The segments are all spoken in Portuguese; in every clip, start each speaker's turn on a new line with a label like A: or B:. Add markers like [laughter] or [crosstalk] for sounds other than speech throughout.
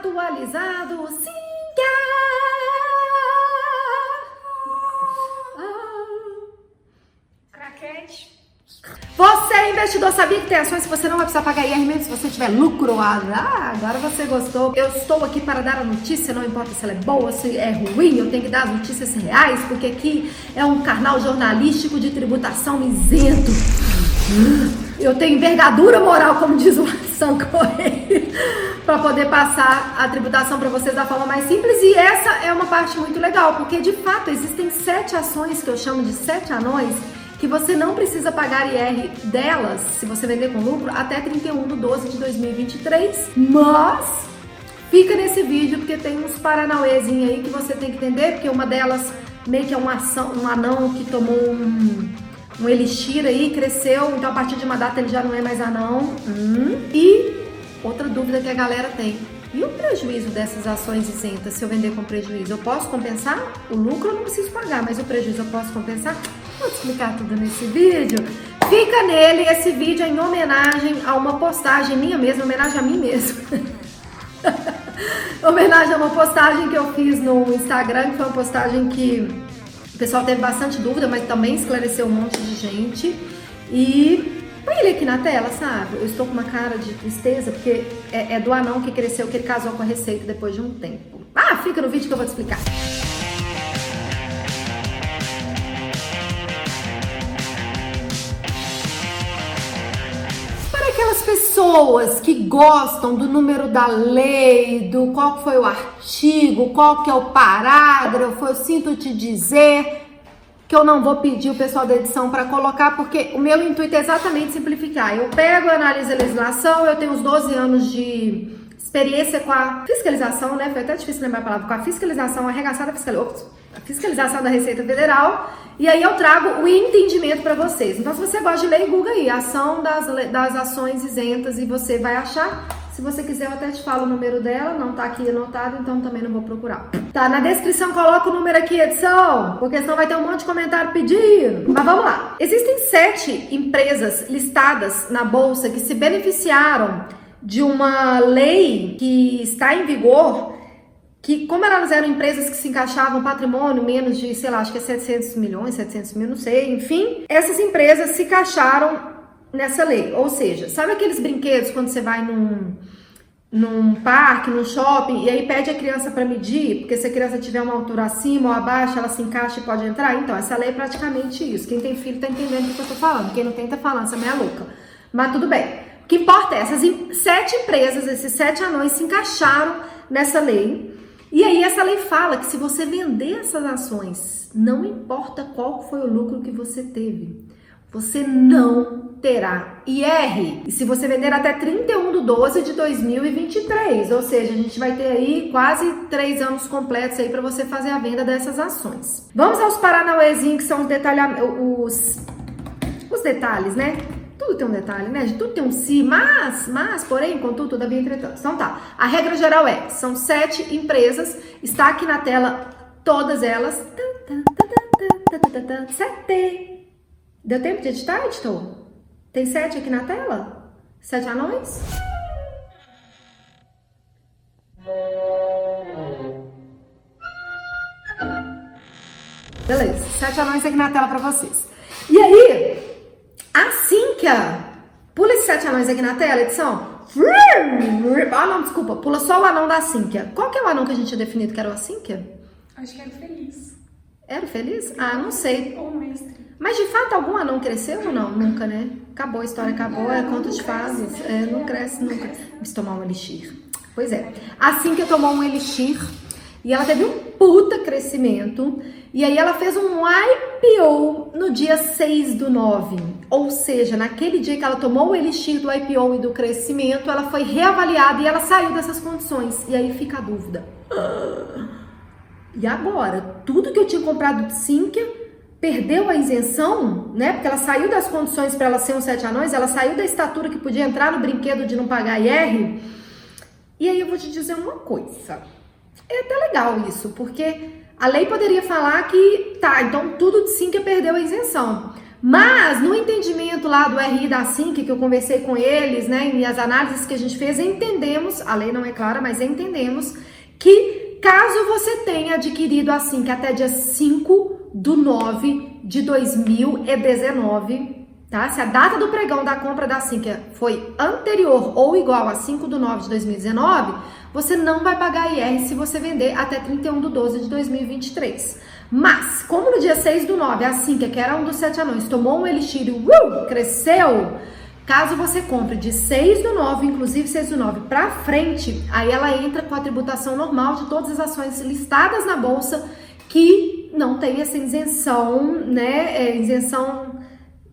A: atualizado. Sim,
B: Craquete.
A: Você, investidor, sabia que tem ações que você não vai precisar pagar IR mesmo se você tiver lucro? Ah, agora você gostou. Eu estou aqui para dar a notícia, não importa se ela é boa, se é ruim, eu tenho que dar as notícias reais, porque aqui é um canal jornalístico de tributação isento. Eu tenho envergadura moral, como diz o São Correia, para poder passar a tributação para vocês da forma mais simples. E essa é uma parte muito legal, porque de fato existem sete ações que eu chamo de sete anões que você não precisa pagar IR delas se você vender com lucro até 31 de 12 de 2023, mas fica nesse vídeo porque tem uns paranauêzinhos aí que você tem que entender, porque uma delas meio que é uma ação, um anão que tomou um, um elixir aí, cresceu, então a partir de uma data ele já não é mais anão. Hum. Outra dúvida que a galera tem. E o prejuízo dessas ações isentas se eu vender com prejuízo? Eu posso compensar? O lucro eu não preciso pagar, mas o prejuízo eu posso compensar? Vou explicar tudo nesse vídeo. Fica nele, esse vídeo é em homenagem a uma postagem minha mesma, homenagem a mim mesma. [laughs] homenagem a uma postagem que eu fiz no Instagram, que foi uma postagem que o pessoal teve bastante dúvida, mas também esclareceu um monte de gente. E põe ele aqui na tela, sabe? Eu estou com uma cara de tristeza, porque é, é do anão que cresceu, que ele casou com a receita depois de um tempo. Ah, fica no vídeo que eu vou te explicar. aquelas pessoas que gostam do número da lei, do qual foi o artigo, qual que é o parágrafo, eu sinto te dizer que eu não vou pedir o pessoal da edição para colocar, porque o meu intuito é exatamente simplificar. Eu pego, analiso a legislação, eu tenho uns 12 anos de experiência com a fiscalização, né? Foi até difícil lembrar a palavra, com a fiscalização, arregaçada fiscal, a fiscalização da Receita Federal e aí eu trago o entendimento para vocês. Então, se você gosta de ler, Google aí, ação das, das ações isentas e você vai achar. Se você quiser, eu até te falo o número dela, não tá aqui anotado, então também não vou procurar. Tá, na descrição coloca o número aqui, edição, porque senão vai ter um monte de comentário pedindo. Mas vamos lá. Existem sete empresas listadas na bolsa que se beneficiaram de uma lei que está em vigor que como elas eram empresas que se encaixavam patrimônio menos de, sei lá, acho que é 700 milhões, 700 mil, não sei, enfim, essas empresas se encaixaram nessa lei. Ou seja, sabe aqueles brinquedos quando você vai num, num parque, num shopping, e aí pede a criança para medir, porque se a criança tiver uma altura acima ou abaixo, ela se encaixa e pode entrar? Então, essa lei é praticamente isso. Quem tem filho tá entendendo o que eu tô falando, quem não tem tá falando, essa meia louca. Mas tudo bem. O que importa é, essas sete empresas, esses sete anões se encaixaram nessa lei e aí essa lei fala que se você vender essas ações, não importa qual foi o lucro que você teve, você não terá IR. E se você vender até 31 de 12 de 2023, ou seja, a gente vai ter aí quase três anos completos aí para você fazer a venda dessas ações. Vamos aos paranauêzinhos que são os, detalha, os, os detalhes, né? Tudo tem um detalhe, né? Tudo tem um si, mas, mas, porém, contudo, todavia, entretanto. Então tá. A regra geral é: são sete empresas, está aqui na tela todas elas. Sete. Deu tempo de editar, editor? Tem sete aqui na tela? Sete anões? Beleza, sete anões aqui na tela para vocês. E aí, Assim que a. Pula esses sete anões aqui na tela, edição. Ah, não, desculpa. Pula só o anão da Cínquia. Qual que é o anão que a gente tinha definido que era o Cínquia?
B: Acho que era feliz.
A: Era feliz? Ah, não sei.
B: Ou mestre.
A: Mas de fato algum anão cresceu ou não? Nunca, né? Acabou a história, acabou, é, conto de fases. É, não cresce nunca. Vamos tomar um elixir. Pois é. Assim que tomou um elixir e ela teve um puta crescimento. E aí ela fez um IPO no dia 6 do 9. Ou seja, naquele dia que ela tomou o elixir do IPO e do crescimento, ela foi reavaliada e ela saiu dessas condições. E aí fica a dúvida. E agora? Tudo que eu tinha comprado de Sinqia perdeu a isenção, né? Porque ela saiu das condições para ela ser um sete anões, ela saiu da estatura que podia entrar no brinquedo de não pagar IR. E aí eu vou te dizer uma coisa. É até legal isso, porque a lei poderia falar que, tá, então tudo de Sinqia perdeu a isenção. Mas no entendimento lá do RI da SINC, que eu conversei com eles, né, e as análises que a gente fez, entendemos, a lei não é clara, mas entendemos que caso você tenha adquirido a SINC até dia 5 do 9 de 2019, tá? Se a data do pregão da compra da SINC foi anterior ou igual a 5 do 9 de 2019, você não vai pagar IR se você vender até 31 do 12 de 2023. Mas, como no dia 6 do 9, a Cinca, que era um dos sete anões, tomou um elixir e uh, cresceu, caso você compre de 6 do 9, inclusive 6 do 9 para frente, aí ela entra com a tributação normal de todas as ações listadas na bolsa que não tem essa isenção, né? É, isenção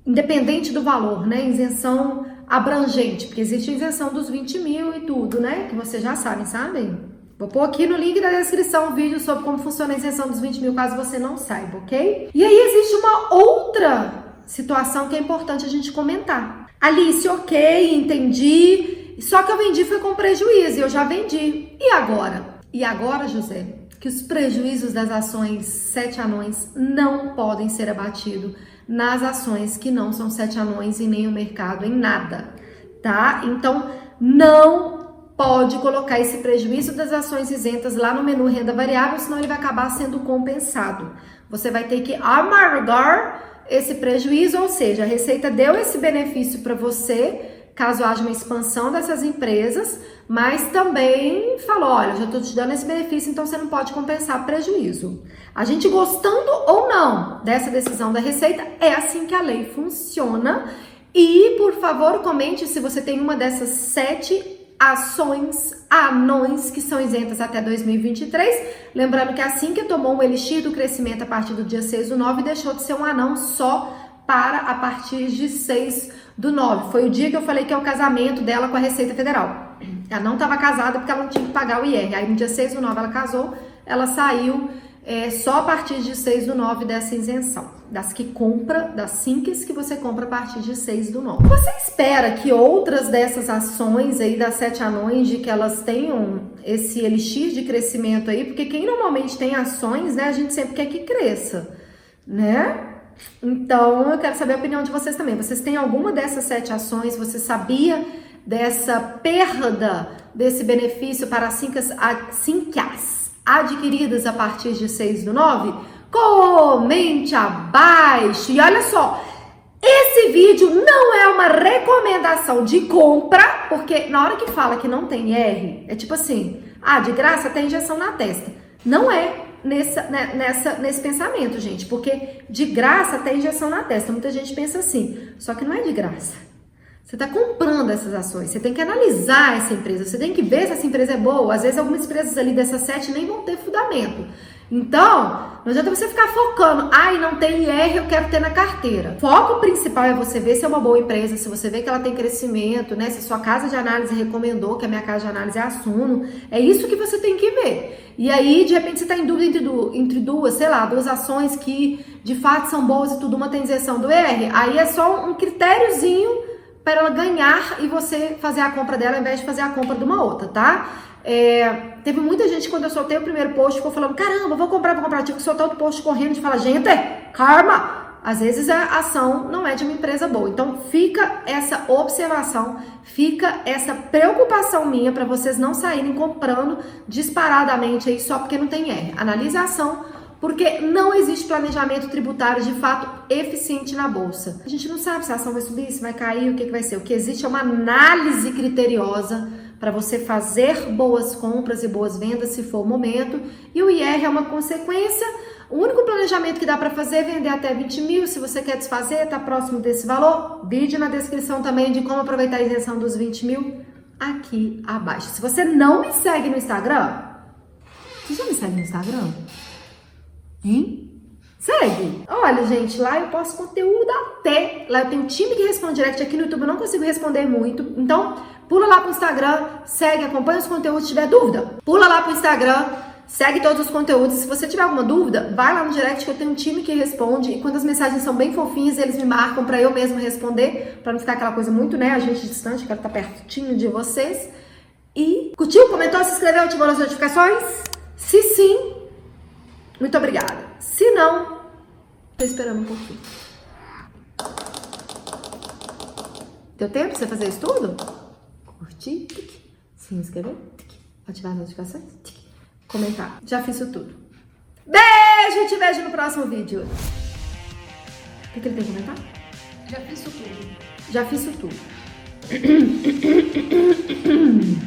A: independente do valor, né? Isenção abrangente, porque existe a isenção dos 20 mil e tudo, né? Que vocês já sabem, sabem? Vou pôr aqui no link da descrição um vídeo sobre como funciona a isenção dos 20 mil, caso você não saiba, ok? E aí existe uma outra situação que é importante a gente comentar. Alice, ok, entendi. Só que eu vendi foi com prejuízo, eu já vendi. E agora? E agora, José, que os prejuízos das ações sete anões não podem ser abatidos nas ações que não são sete anões e nem o mercado em nada, tá? Então, não pode colocar esse prejuízo das ações isentas lá no menu renda variável, senão ele vai acabar sendo compensado. Você vai ter que amargar esse prejuízo, ou seja, a Receita deu esse benefício para você, caso haja uma expansão dessas empresas, mas também falou: olha, já estou te dando esse benefício, então você não pode compensar prejuízo. A gente gostando ou não dessa decisão da Receita, é assim que a lei funciona. E, por favor, comente se você tem uma dessas sete ações anões que são isentas até 2023. Lembrando que assim que tomou o elixir do crescimento a partir do dia 6 do 9, deixou de ser um anão só para a partir de 6 do 9. Foi o dia que eu falei que é o casamento dela com a Receita Federal. Ela não estava casada porque ela não tinha que pagar o IR. Aí no dia 6 do 9 ela casou, ela saiu é, só a partir de 6 do 9 dessa isenção. Das que compra, das SINCs que você compra a partir de 6 do 9. Você espera que outras dessas ações aí das sete anões, de que elas tenham esse elixir de crescimento aí? Porque quem normalmente tem ações, né, a gente sempre quer que cresça, né? Então, eu quero saber a opinião de vocês também. Vocês têm alguma dessas sete ações? Você sabia dessa perda desse benefício para as SINCs, adquiridas a partir de 6 do 9? Comente abaixo. E olha só, esse vídeo não é uma recomendação de compra, porque na hora que fala que não tem R, é tipo assim, ah, de graça tem injeção na testa. Não é nessa, né, nessa, nesse pensamento, gente, porque de graça tem injeção na testa. Muita gente pensa assim, só que não é de graça. Você está comprando essas ações, você tem que analisar essa empresa, você tem que ver se essa empresa é boa. Às vezes, algumas empresas ali dessas sete nem vão ter fundamento. Então, não adianta você ficar focando, ai, não tem IR, eu quero ter na carteira. O foco principal é você ver se é uma boa empresa, se você vê que ela tem crescimento, né? Se sua casa de análise recomendou, que a minha casa de análise é a Suno. É isso que você tem que ver. E aí, de repente, você está em dúvida entre, entre duas, sei lá, duas ações que de fato são boas e tudo, uma tem isenção do IR. Aí é só um critériozinho para ela ganhar e você fazer a compra dela ao invés de fazer a compra de uma outra, tá? É, teve muita gente quando eu soltei o primeiro post ficou falando: caramba, vou comprar, vou comprar. Tive que soltar outro post correndo de falar: gente, karma! Às vezes a ação não é de uma empresa boa. Então fica essa observação, fica essa preocupação minha para vocês não saírem comprando disparadamente aí só porque não tem R. Analise a ação porque não existe planejamento tributário de fato eficiente na bolsa. A gente não sabe se a ação vai subir, se vai cair, o que, que vai ser. O que existe é uma análise criteriosa para você fazer boas compras e boas vendas se for o momento. E o IR é uma consequência. O único planejamento que dá para fazer é vender até 20 mil. Se você quer desfazer, está próximo desse valor. Vídeo na descrição também de como aproveitar a isenção dos 20 mil aqui abaixo. Se você não me segue no Instagram, você já me segue no Instagram? Hein? Segue! Olha, gente, lá eu posto conteúdo até. Lá eu tenho um time que responde direct aqui no YouTube, eu não consigo responder muito. Então, pula lá pro Instagram, segue, acompanha os conteúdos. Se tiver dúvida, pula lá pro Instagram, segue todos os conteúdos. Se você tiver alguma dúvida, vai lá no direct que eu tenho um time que responde. E quando as mensagens são bem fofinhas, eles me marcam para eu mesmo responder, para não ficar aquela coisa muito, né, a gente distante, quero estar pertinho de vocês. E curtiu, comentou, se inscreveu, ativou as notificações? Se sim, muito obrigada. Se não, tô esperando um pouquinho. Deu tempo pra você fazer isso tudo? Curtir, tic. se inscrever, tic. ativar as notificações, tic. comentar. Já fiz isso tudo. Beijo e te vejo no próximo vídeo. O que, que ele tem que comentar?
B: Já fiz isso tudo.
A: Já fiz isso tudo. [clears throat]